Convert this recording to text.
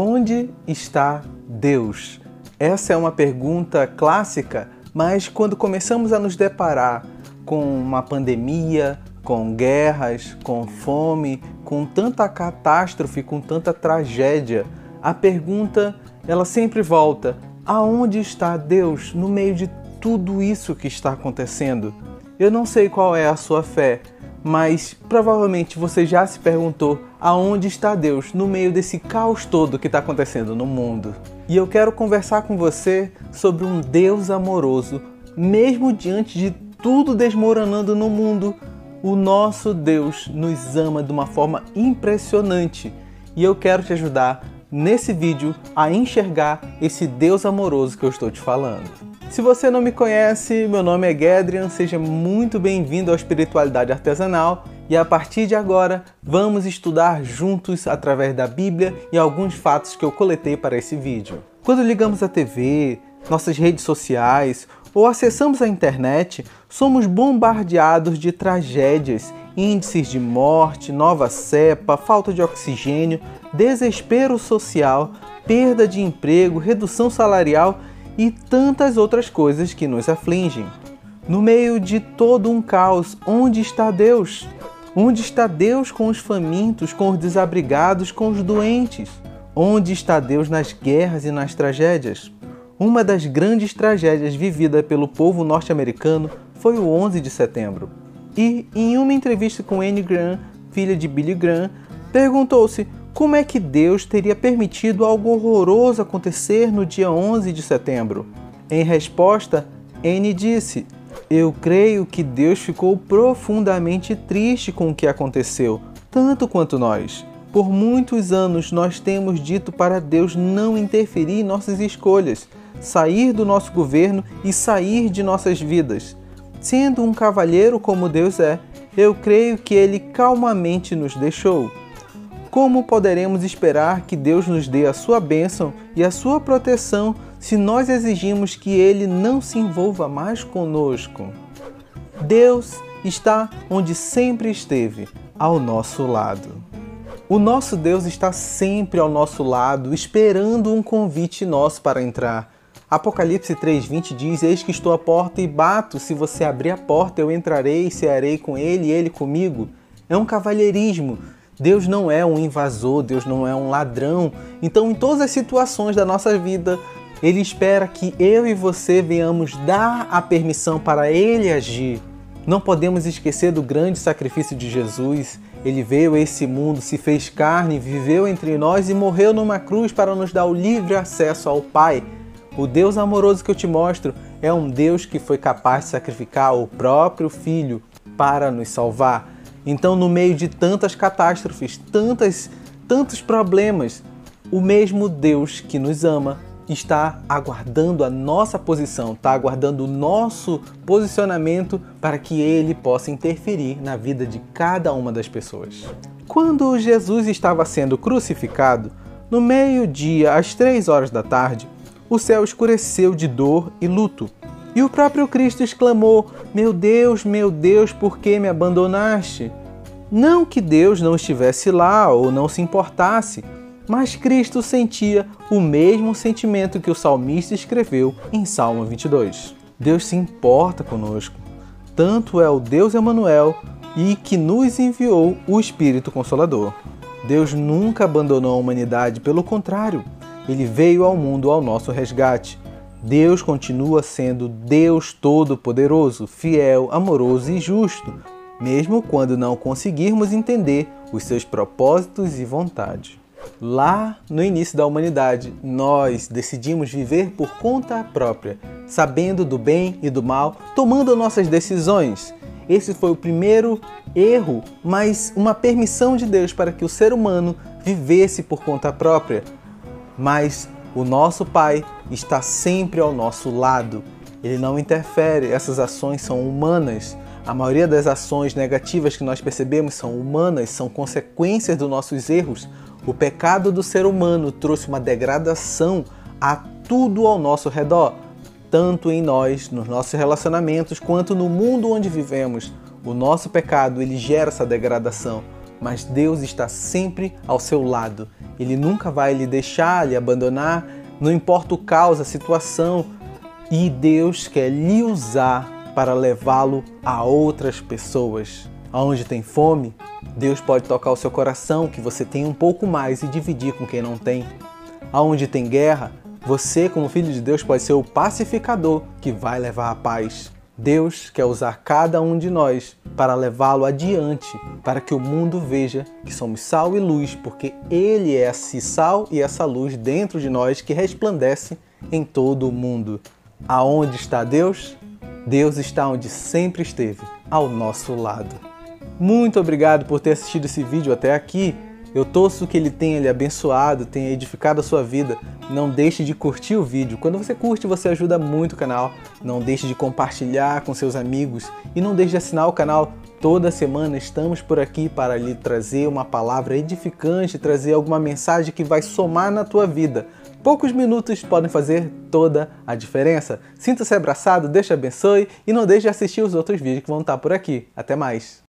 Onde está Deus? Essa é uma pergunta clássica, mas quando começamos a nos deparar com uma pandemia, com guerras, com fome, com tanta catástrofe, com tanta tragédia, a pergunta ela sempre volta: aonde está Deus no meio de tudo isso que está acontecendo? Eu não sei qual é a sua fé, mas provavelmente você já se perguntou aonde está Deus no meio desse caos todo que está acontecendo no mundo. E eu quero conversar com você sobre um Deus amoroso, mesmo diante de tudo desmoronando no mundo. O nosso Deus nos ama de uma forma impressionante e eu quero te ajudar nesse vídeo a enxergar esse Deus amoroso que eu estou te falando. Se você não me conhece, meu nome é Gedrian, seja muito bem-vindo ao Espiritualidade Artesanal e a partir de agora vamos estudar juntos através da Bíblia e alguns fatos que eu coletei para esse vídeo. Quando ligamos a TV, nossas redes sociais ou acessamos a internet, somos bombardeados de tragédias, índices de morte, nova cepa, falta de oxigênio, desespero social, perda de emprego, redução salarial e tantas outras coisas que nos afligem. No meio de todo um caos, onde está Deus? Onde está Deus com os famintos, com os desabrigados, com os doentes? Onde está Deus nas guerras e nas tragédias? Uma das grandes tragédias vivida pelo povo norte-americano foi o 11 de setembro. E, em uma entrevista com Anne Graham, filha de Billy Graham, perguntou-se como é que Deus teria permitido algo horroroso acontecer no dia 11 de setembro? Em resposta, Anne disse: Eu creio que Deus ficou profundamente triste com o que aconteceu, tanto quanto nós. Por muitos anos nós temos dito para Deus não interferir em nossas escolhas, sair do nosso governo e sair de nossas vidas. Sendo um cavalheiro como Deus é, eu creio que ele calmamente nos deixou. Como poderemos esperar que Deus nos dê a sua bênção e a sua proteção se nós exigimos que Ele não se envolva mais conosco? Deus está onde sempre esteve, ao nosso lado. O nosso Deus está sempre ao nosso lado, esperando um convite nosso para entrar. Apocalipse 3:20 diz: Eis que estou à porta e bato. Se você abrir a porta, eu entrarei e cearei com ele e ele comigo. É um cavalheirismo Deus não é um invasor, Deus não é um ladrão. Então, em todas as situações da nossa vida, Ele espera que eu e você venhamos dar a permissão para Ele agir. Não podemos esquecer do grande sacrifício de Jesus. Ele veio a esse mundo, se fez carne, viveu entre nós e morreu numa cruz para nos dar o livre acesso ao Pai. O Deus amoroso que eu te mostro é um Deus que foi capaz de sacrificar o próprio Filho para nos salvar. Então, no meio de tantas catástrofes, tantas, tantos problemas, o mesmo Deus que nos ama está aguardando a nossa posição, está aguardando o nosso posicionamento para que ele possa interferir na vida de cada uma das pessoas. Quando Jesus estava sendo crucificado, no meio-dia, às três horas da tarde, o céu escureceu de dor e luto. E o próprio Cristo exclamou: Meu Deus, meu Deus, por que me abandonaste? Não que Deus não estivesse lá ou não se importasse, mas Cristo sentia o mesmo sentimento que o salmista escreveu em Salmo 22. Deus se importa conosco. Tanto é o Deus Emanuel e que nos enviou o Espírito Consolador. Deus nunca abandonou a humanidade, pelo contrário, ele veio ao mundo ao nosso resgate. Deus continua sendo Deus Todo-Poderoso, fiel, amoroso e justo, mesmo quando não conseguirmos entender os seus propósitos e vontade. Lá no início da humanidade, nós decidimos viver por conta própria, sabendo do bem e do mal, tomando nossas decisões. Esse foi o primeiro erro, mas uma permissão de Deus para que o ser humano vivesse por conta própria. Mas o nosso Pai está sempre ao nosso lado. Ele não interfere, essas ações são humanas. A maioria das ações negativas que nós percebemos são humanas, são consequências dos nossos erros. O pecado do ser humano trouxe uma degradação a tudo ao nosso redor, tanto em nós, nos nossos relacionamentos, quanto no mundo onde vivemos. O nosso pecado ele gera essa degradação, mas Deus está sempre ao seu lado Ele nunca vai lhe deixar, lhe abandonar, não importa o caos, a situação. E Deus quer lhe usar para levá-lo a outras pessoas. Aonde tem fome, Deus pode tocar o seu coração, que você tem um pouco mais e dividir com quem não tem. Aonde tem guerra, você, como filho de Deus, pode ser o pacificador que vai levar a paz. Deus quer usar cada um de nós para levá-lo adiante, para que o mundo veja que somos sal e luz, porque Ele é esse sal e essa luz dentro de nós que resplandece em todo o mundo. Aonde está Deus? Deus está onde sempre esteve, ao nosso lado. Muito obrigado por ter assistido esse vídeo até aqui. Eu torço que ele tenha lhe abençoado, tenha edificado a sua vida. Não deixe de curtir o vídeo. Quando você curte, você ajuda muito o canal. Não deixe de compartilhar com seus amigos e não deixe de assinar o canal. Toda semana estamos por aqui para lhe trazer uma palavra edificante, trazer alguma mensagem que vai somar na tua vida. Poucos minutos podem fazer toda a diferença. Sinta-se abraçado, Deus te abençoe e não deixe de assistir os outros vídeos que vão estar por aqui. Até mais!